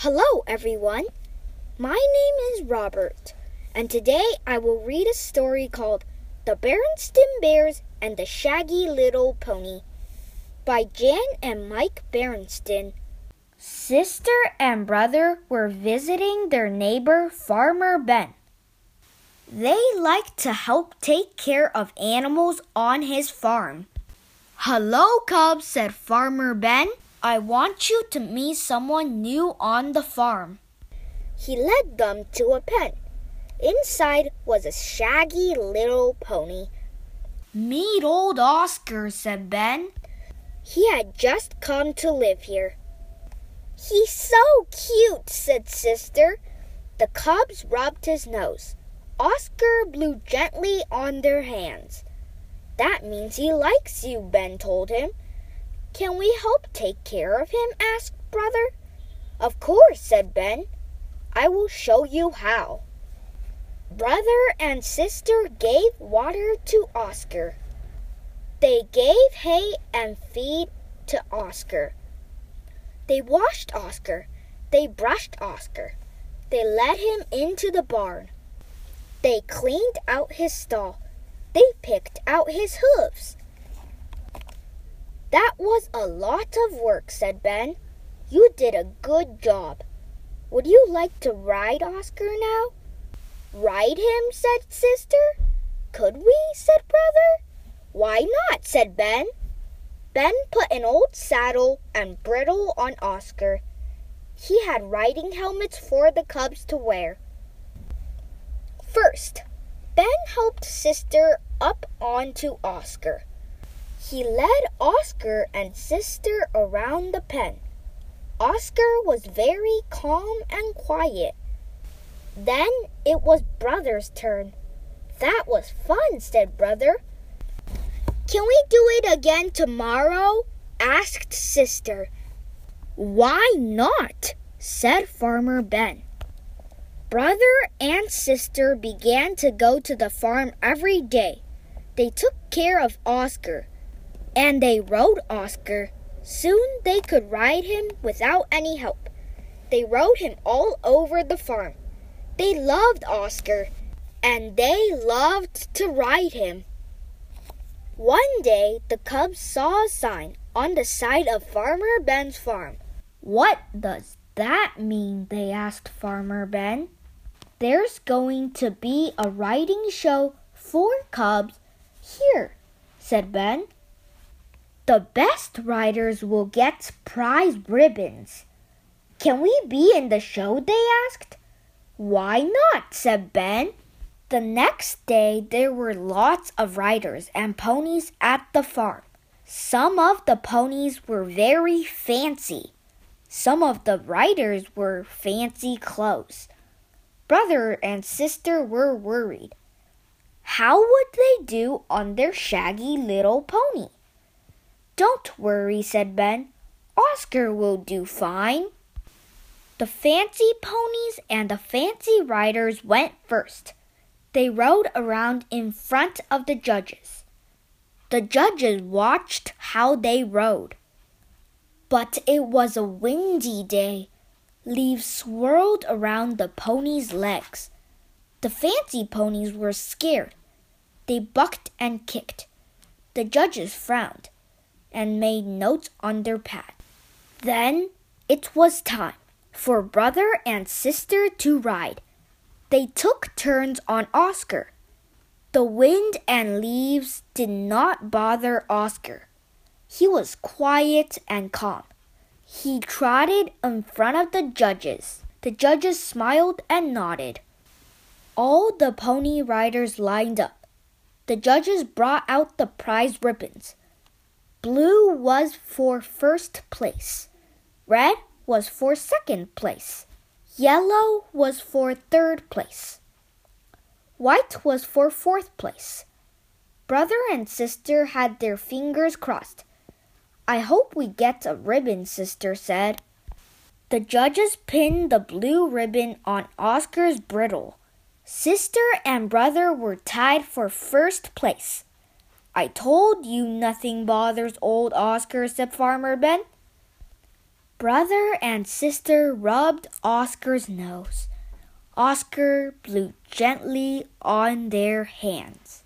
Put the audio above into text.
Hello, everyone. My name is Robert, and today I will read a story called The Berenstain Bears and the Shaggy Little Pony by Jan and Mike Berenstain. Sister and brother were visiting their neighbor, Farmer Ben. They liked to help take care of animals on his farm. Hello, Cubs, said Farmer Ben. I want you to meet someone new on the farm. He led them to a pen. Inside was a shaggy little pony. Meet old Oscar, said Ben. He had just come to live here. He's so cute, said Sister. The cubs rubbed his nose. Oscar blew gently on their hands. That means he likes you, Ben told him. Can we help take care of him? asked Brother. Of course, said Ben. I will show you how. Brother and sister gave water to Oscar. They gave hay and feed to Oscar. They washed Oscar. They brushed Oscar. They led him into the barn. They cleaned out his stall. They picked out his hooves. That was a lot of work, said Ben. You did a good job. Would you like to ride Oscar now? Ride him, said Sister. Could we? said Brother. Why not? said Ben. Ben put an old saddle and bridle on Oscar. He had riding helmets for the cubs to wear. First, Ben helped Sister up onto Oscar. He led Oscar and Sister around the pen. Oscar was very calm and quiet. Then it was Brother's turn. That was fun, said Brother. Can we do it again tomorrow? asked Sister. Why not? said Farmer Ben. Brother and sister began to go to the farm every day. They took care of Oscar, and they rode Oscar. Soon they could ride him without any help. They rode him all over the farm. They loved Oscar, and they loved to ride him. One day, the cubs saw a sign on the side of Farmer Ben's farm. What does that mean? They asked Farmer Ben. There's going to be a riding show for cubs here, said Ben. The best riders will get prize ribbons. Can we be in the show? They asked. Why not? said Ben. The next day, there were lots of riders and ponies at the farm. Some of the ponies were very fancy. Some of the riders were fancy clothes. Brother and sister were worried. How would they do on their shaggy little pony? Don't worry, said Ben. Oscar will do fine. The fancy ponies and the fancy riders went first. They rode around in front of the judges. The judges watched how they rode. But it was a windy day. Leaves swirled around the ponies' legs. The fancy ponies were scared. They bucked and kicked. The judges frowned and made notes on their pad. Then it was time for brother and sister to ride. They took turns on Oscar. The wind and leaves did not bother Oscar. He was quiet and calm. He trotted in front of the judges. The judges smiled and nodded. All the pony riders lined up. The judges brought out the prize ribbons. Blue was for first place. Red was for second place. Yellow was for third place. White was for fourth place. Brother and sister had their fingers crossed. I hope we get a ribbon, sister said. The judges pinned the blue ribbon on Oscar's bridle. Sister and brother were tied for first place. I told you nothing bothers old Oscar, said Farmer Ben. Brother and sister rubbed Oscar's nose. Oscar blew gently on their hands.